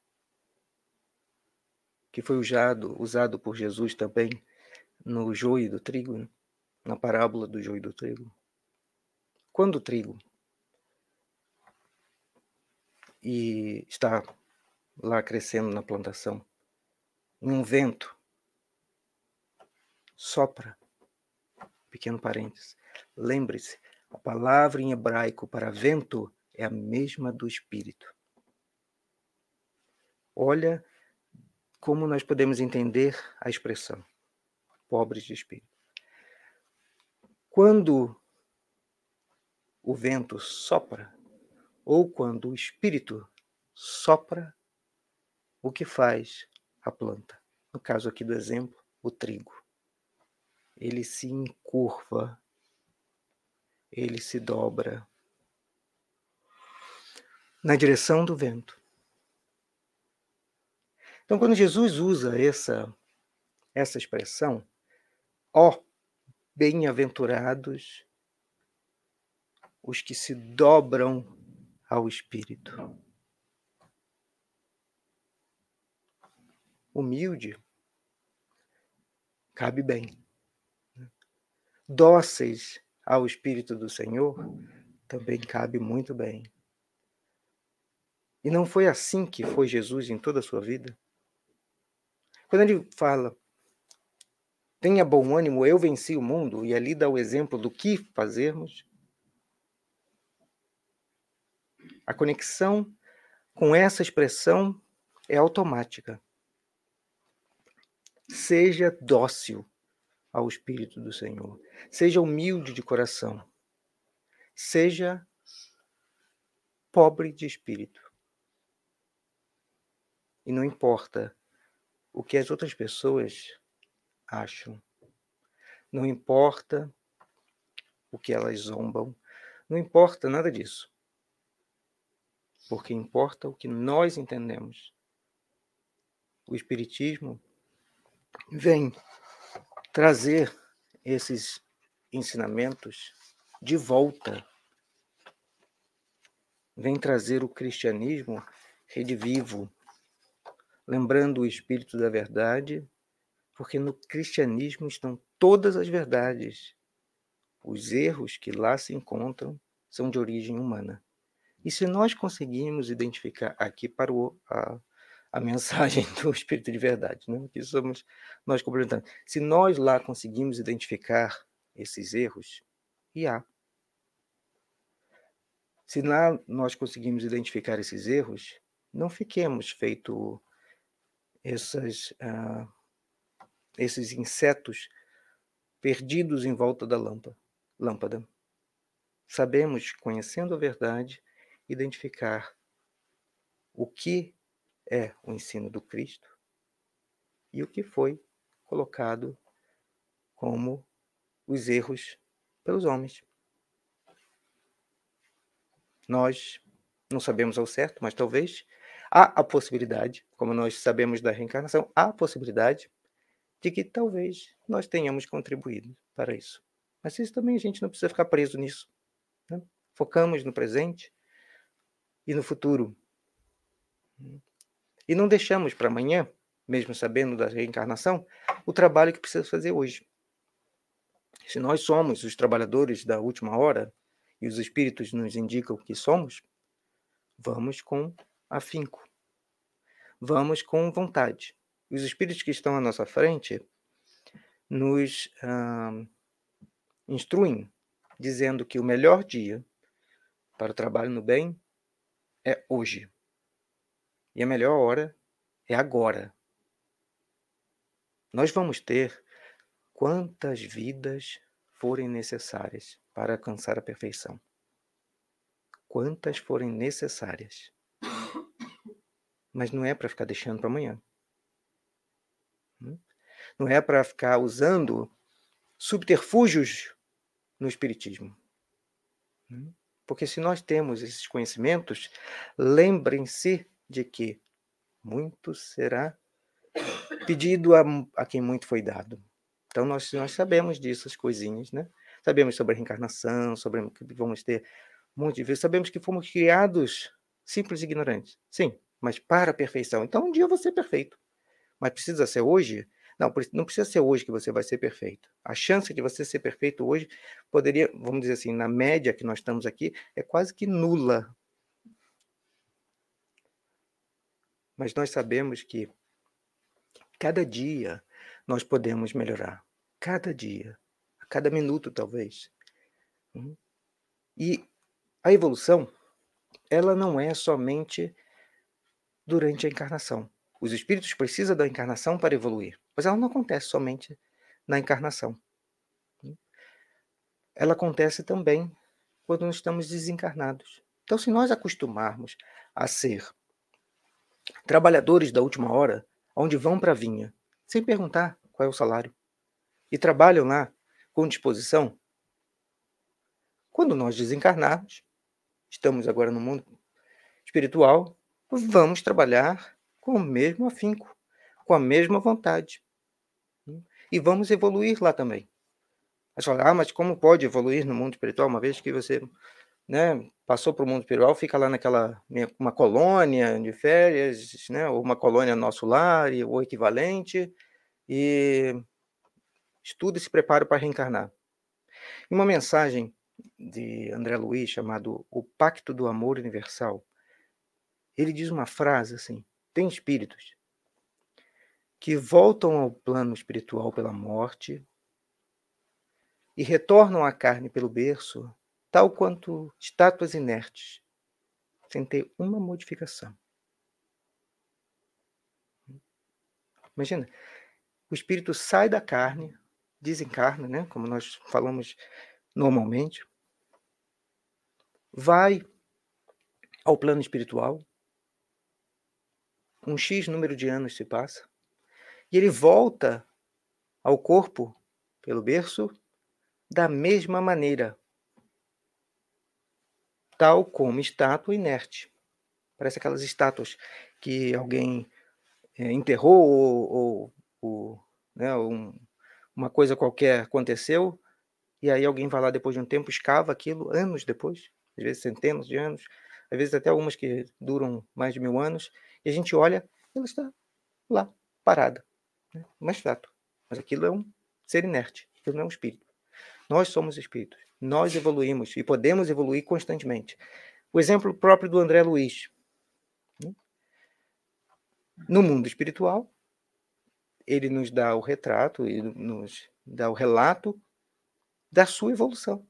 que foi usado, usado por Jesus também no joio do trigo, né, na parábola do joio do trigo. Quando o trigo e está lá crescendo na plantação, um vento, sopra, pequeno parênteses, lembre-se, a palavra em hebraico para vento é a mesma do espírito. Olha como nós podemos entender a expressão pobres de espírito. Quando o vento sopra, ou quando o espírito sopra, o que faz a planta? No caso aqui do exemplo, o trigo. Ele se encurva, ele se dobra na direção do vento. Então, quando Jesus usa essa, essa expressão, ó, bem-aventurados os que se dobram ao Espírito. Humilde, cabe bem. Dóceis ao Espírito do Senhor, também cabe muito bem. E não foi assim que foi Jesus em toda a sua vida? Quando ele fala, tenha bom ânimo, eu venci o mundo, e ali dá o exemplo do que fazermos, a conexão com essa expressão é automática. Seja dócil ao Espírito do Senhor. Seja humilde de coração. Seja pobre de espírito. E não importa o que as outras pessoas acham. Não importa o que elas zombam. Não importa nada disso. Porque importa o que nós entendemos. O Espiritismo vem trazer esses ensinamentos de volta. Vem trazer o cristianismo redivivo, lembrando o espírito da verdade, porque no cristianismo estão todas as verdades. Os erros que lá se encontram são de origem humana. E se nós conseguirmos identificar aqui para o, a, a mensagem do Espírito de Verdade, né? que somos nós complementando. Se nós lá conseguimos identificar esses erros, e há. Se lá nós conseguimos identificar esses erros, não fiquemos feito essas, uh, esses insetos perdidos em volta da lâmpada. lâmpada. Sabemos, conhecendo a verdade, identificar o que é o ensino do Cristo e o que foi colocado como os erros pelos homens. Nós não sabemos ao certo, mas talvez há a possibilidade, como nós sabemos da reencarnação, há a possibilidade de que talvez nós tenhamos contribuído para isso. Mas isso também a gente não precisa ficar preso nisso. Né? Focamos no presente e no futuro. E não deixamos para amanhã, mesmo sabendo da reencarnação, o trabalho que precisa fazer hoje. Se nós somos os trabalhadores da última hora e os espíritos nos indicam que somos, vamos com afinco. Vamos com vontade. Os espíritos que estão à nossa frente nos ah, instruem, dizendo que o melhor dia para o trabalho no bem é hoje. E a melhor hora é agora. Nós vamos ter quantas vidas forem necessárias para alcançar a perfeição. Quantas forem necessárias. Mas não é para ficar deixando para amanhã. Hum? Não é para ficar usando subterfúgios no Espiritismo. Hum? Porque se nós temos esses conhecimentos, lembrem-se de que muito será pedido a, a quem muito foi dado. Então nós, nós sabemos disso, as coisinhas, né? Sabemos sobre a reencarnação, sobre que vamos ter um monte de vezes. Sabemos que fomos criados simples e ignorantes. Sim, mas para a perfeição. Então um dia vou ser perfeito. Mas precisa ser hoje? Não, não precisa ser hoje que você vai ser perfeito. A chance de você ser perfeito hoje poderia, vamos dizer assim, na média que nós estamos aqui, é quase que nula. Mas nós sabemos que cada dia nós podemos melhorar. Cada dia. A cada minuto, talvez. Hum? E a evolução, ela não é somente durante a encarnação. Os espíritos precisam da encarnação para evoluir, mas ela não acontece somente na encarnação. Ela acontece também quando nós estamos desencarnados. Então, se nós acostumarmos a ser trabalhadores da última hora, onde vão para a vinha, sem perguntar qual é o salário, e trabalham lá com disposição, quando nós desencarnarmos, estamos agora no mundo espiritual, vamos trabalhar com o mesmo afinco, com a mesma vontade. E vamos evoluir lá também. Mas falar, ah, mas como pode evoluir no mundo espiritual, uma vez que você né, passou para o mundo espiritual, fica lá naquela uma colônia de férias, né, ou uma colônia nosso lar, ou equivalente, e estuda e se prepara para reencarnar. Em uma mensagem de André Luiz chamado O Pacto do Amor Universal, ele diz uma frase assim: tem espíritos que voltam ao plano espiritual pela morte e retornam à carne pelo berço, tal quanto estátuas inertes, sem ter uma modificação. Imagina, o espírito sai da carne, desencarna, né, como nós falamos normalmente, vai ao plano espiritual, um X número de anos se passa, e ele volta ao corpo pelo berço da mesma maneira, tal como estátua inerte. Parece aquelas estátuas que alguém é, enterrou ou, ou, ou né, um, uma coisa qualquer aconteceu, e aí alguém vai lá depois de um tempo, escava aquilo, anos depois, às vezes centenas de anos, às vezes até algumas que duram mais de mil anos, e a gente olha, ela está lá, parada, né? uma estátua. Mas aquilo é um ser inerte, aquilo não é um espírito. Nós somos espíritos, nós evoluímos e podemos evoluir constantemente. O exemplo próprio do André Luiz. Né? No mundo espiritual, ele nos dá o retrato, ele nos dá o relato da sua evolução.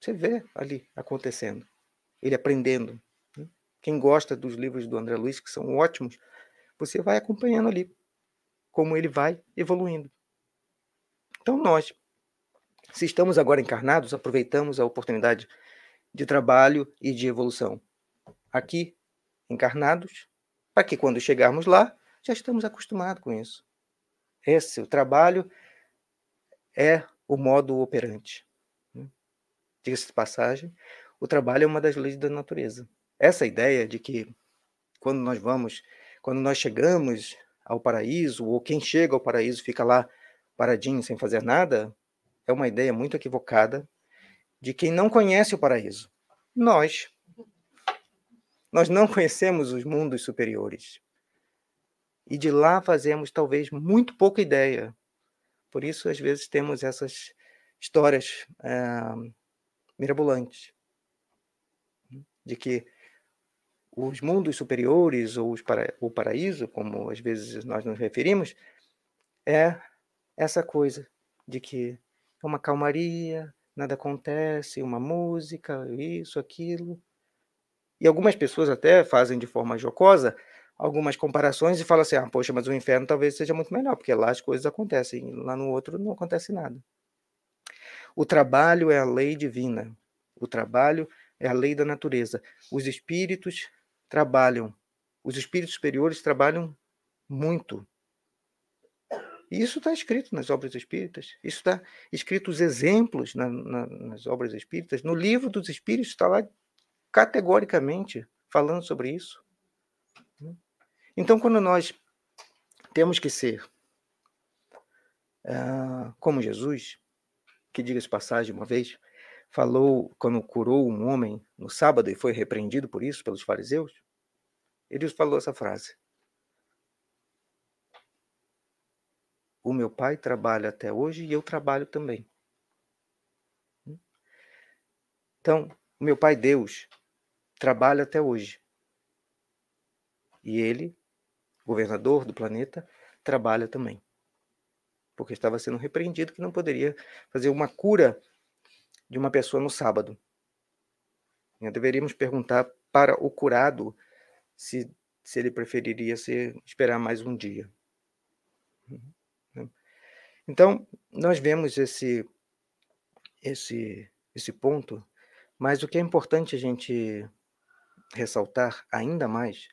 Você vê ali acontecendo, ele aprendendo, quem gosta dos livros do André Luiz, que são ótimos, você vai acompanhando ali como ele vai evoluindo. Então, nós, se estamos agora encarnados, aproveitamos a oportunidade de trabalho e de evolução. Aqui, encarnados, para que quando chegarmos lá, já estamos acostumados com isso. Esse, o trabalho, é o modo operante. Diga-se de passagem, o trabalho é uma das leis da natureza. Essa ideia de que quando nós vamos, quando nós chegamos ao paraíso, ou quem chega ao paraíso fica lá paradinho sem fazer nada, é uma ideia muito equivocada de quem não conhece o paraíso. Nós. Nós não conhecemos os mundos superiores. E de lá fazemos talvez muito pouca ideia. Por isso, às vezes, temos essas histórias é, mirabolantes de que os mundos superiores ou para, o paraíso, como às vezes nós nos referimos, é essa coisa de que uma calmaria, nada acontece, uma música, isso, aquilo. E algumas pessoas até fazem de forma jocosa algumas comparações e falam assim: ah, poxa, mas o inferno talvez seja muito melhor, porque lá as coisas acontecem, lá no outro não acontece nada. O trabalho é a lei divina. O trabalho é a lei da natureza. Os espíritos trabalham, os espíritos superiores trabalham muito. E isso está escrito nas obras espíritas, isso está escrito os exemplos na, na, nas obras espíritas. No livro dos espíritos está lá categoricamente falando sobre isso. Então, quando nós temos que ser uh, como Jesus, que diga-se passagem uma vez, falou quando curou um homem no sábado e foi repreendido por isso pelos fariseus, ele falou essa frase: O meu pai trabalha até hoje e eu trabalho também. Então, o meu pai Deus trabalha até hoje. E ele, governador do planeta, trabalha também. Porque estava sendo repreendido que não poderia fazer uma cura de uma pessoa no sábado. Nós deveríamos perguntar para o curado se, se ele preferiria ser, esperar mais um dia. Então, nós vemos esse, esse, esse ponto, mas o que é importante a gente ressaltar ainda mais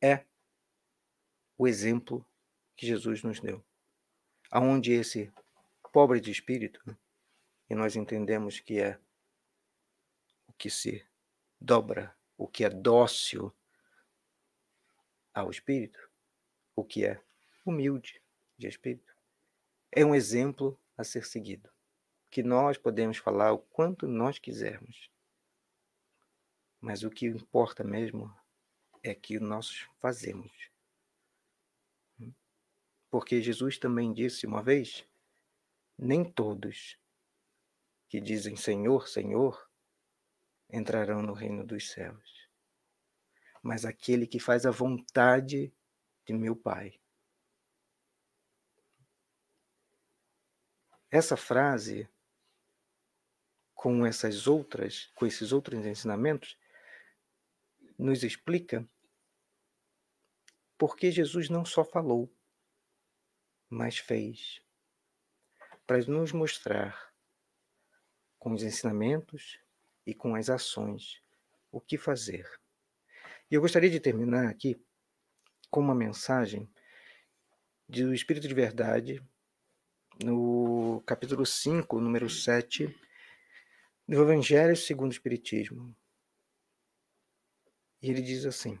é o exemplo que Jesus nos deu. Aonde esse pobre de espírito, e nós entendemos que é o que se dobra, o que é dócil ao espírito, o que é humilde de espírito, é um exemplo a ser seguido, que nós podemos falar o quanto nós quisermos. Mas o que importa mesmo é que nós fazemos. Porque Jesus também disse uma vez: nem todos que dizem Senhor, Senhor entrarão no reino dos céus, mas aquele que faz a vontade de meu Pai. Essa frase, com essas outras, com esses outros ensinamentos, nos explica porque Jesus não só falou, mas fez, para nos mostrar com os ensinamentos e com as ações o que fazer. E eu gostaria de terminar aqui com uma mensagem do Espírito de Verdade no capítulo 5, número 7, do Evangelho segundo o Espiritismo. E ele diz assim: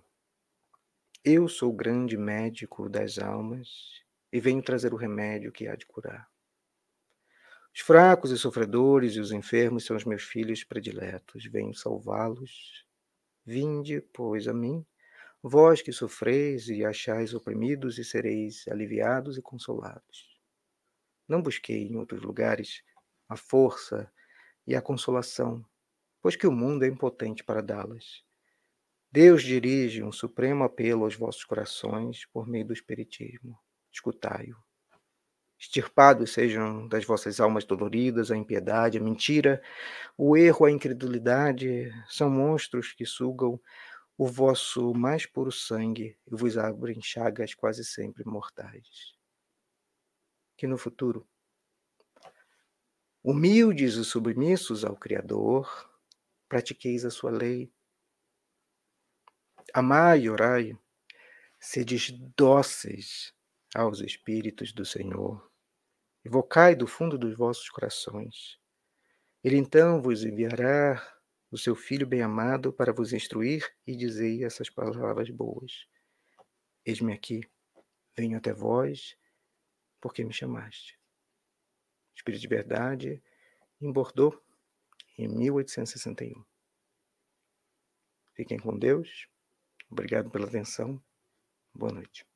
Eu sou o grande médico das almas e venho trazer o remédio que há de curar. Os fracos e sofredores e os enfermos são os meus filhos prediletos. Venho salvá-los. Vinde, pois, a mim, vós que sofreis e achais oprimidos, e sereis aliviados e consolados. Não busquei em outros lugares a força e a consolação, pois que o mundo é impotente para dá-las. Deus dirige um supremo apelo aos vossos corações por meio do Espiritismo. Escutai-o. Extirpados sejam das vossas almas doloridas a impiedade, a mentira, o erro, a incredulidade, são monstros que sugam o vosso mais puro sangue e vos abrem chagas quase sempre mortais que no futuro, humildes e submissos ao Criador, pratiqueis a sua lei. Amai e orai, sedes dóceis aos Espíritos do Senhor, evocai do fundo dos vossos corações. Ele então vos enviará o seu Filho bem-amado para vos instruir e dizer essas palavras boas. Eis-me aqui, venho até vós porque me chamaste. Espírito de Verdade, em Bordeaux, em 1861. Fiquem com Deus. Obrigado pela atenção. Boa noite.